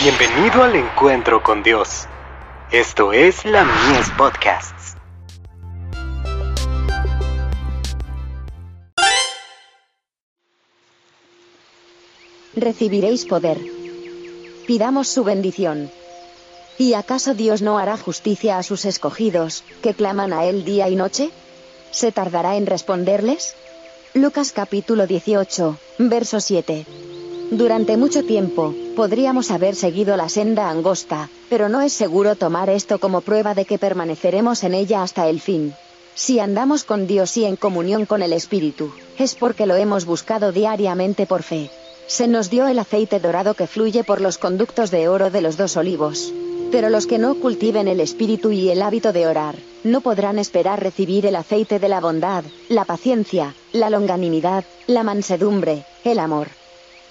Bienvenido al encuentro con Dios. Esto es la Mies Podcasts. Recibiréis poder. Pidamos su bendición. ¿Y acaso Dios no hará justicia a sus escogidos, que claman a Él día y noche? ¿Se tardará en responderles? Lucas capítulo 18, verso 7. Durante mucho tiempo, podríamos haber seguido la senda angosta, pero no es seguro tomar esto como prueba de que permaneceremos en ella hasta el fin. Si andamos con Dios y en comunión con el Espíritu, es porque lo hemos buscado diariamente por fe. Se nos dio el aceite dorado que fluye por los conductos de oro de los dos olivos. Pero los que no cultiven el espíritu y el hábito de orar, no podrán esperar recibir el aceite de la bondad, la paciencia, la longanimidad, la mansedumbre, el amor.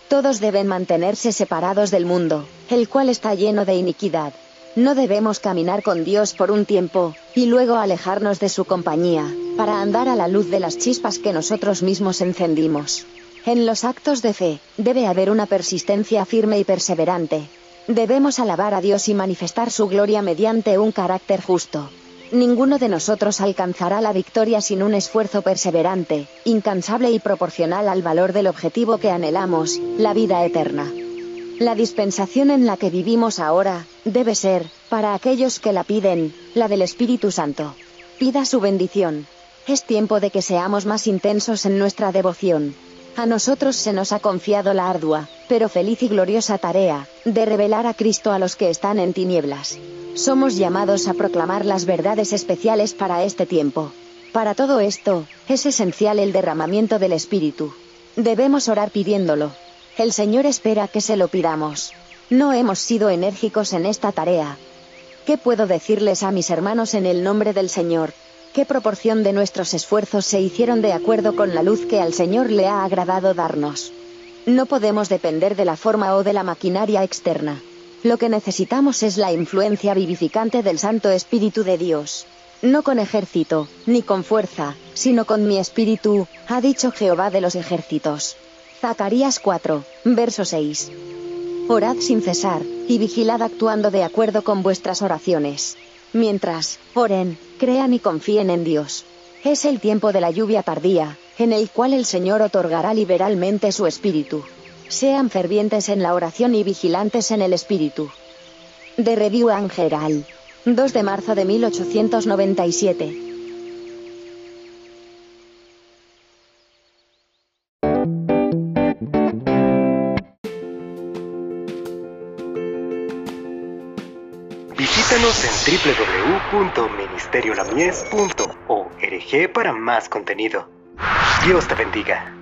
Todos deben mantenerse separados del mundo, el cual está lleno de iniquidad. No debemos caminar con Dios por un tiempo, y luego alejarnos de su compañía, para andar a la luz de las chispas que nosotros mismos encendimos. En los actos de fe, debe haber una persistencia firme y perseverante. Debemos alabar a Dios y manifestar su gloria mediante un carácter justo. Ninguno de nosotros alcanzará la victoria sin un esfuerzo perseverante, incansable y proporcional al valor del objetivo que anhelamos, la vida eterna. La dispensación en la que vivimos ahora, debe ser, para aquellos que la piden, la del Espíritu Santo. Pida su bendición. Es tiempo de que seamos más intensos en nuestra devoción. A nosotros se nos ha confiado la ardua, pero feliz y gloriosa tarea, de revelar a Cristo a los que están en tinieblas. Somos llamados a proclamar las verdades especiales para este tiempo. Para todo esto, es esencial el derramamiento del Espíritu. Debemos orar pidiéndolo. El Señor espera que se lo pidamos. No hemos sido enérgicos en esta tarea. ¿Qué puedo decirles a mis hermanos en el nombre del Señor? ¿Qué proporción de nuestros esfuerzos se hicieron de acuerdo con la luz que al Señor le ha agradado darnos? No podemos depender de la forma o de la maquinaria externa. Lo que necesitamos es la influencia vivificante del Santo Espíritu de Dios. No con ejército, ni con fuerza, sino con mi espíritu, ha dicho Jehová de los ejércitos. Zacarías 4, verso 6. Orad sin cesar, y vigilad actuando de acuerdo con vuestras oraciones. Mientras, oren, crean y confíen en Dios. Es el tiempo de la lluvia tardía, en el cual el Señor otorgará liberalmente su espíritu. Sean fervientes en la oración y vigilantes en el espíritu. De Review Angeral. 2 de marzo de 1897. Visítanos en www.ministeriolamies.org para más contenido. Dios te bendiga.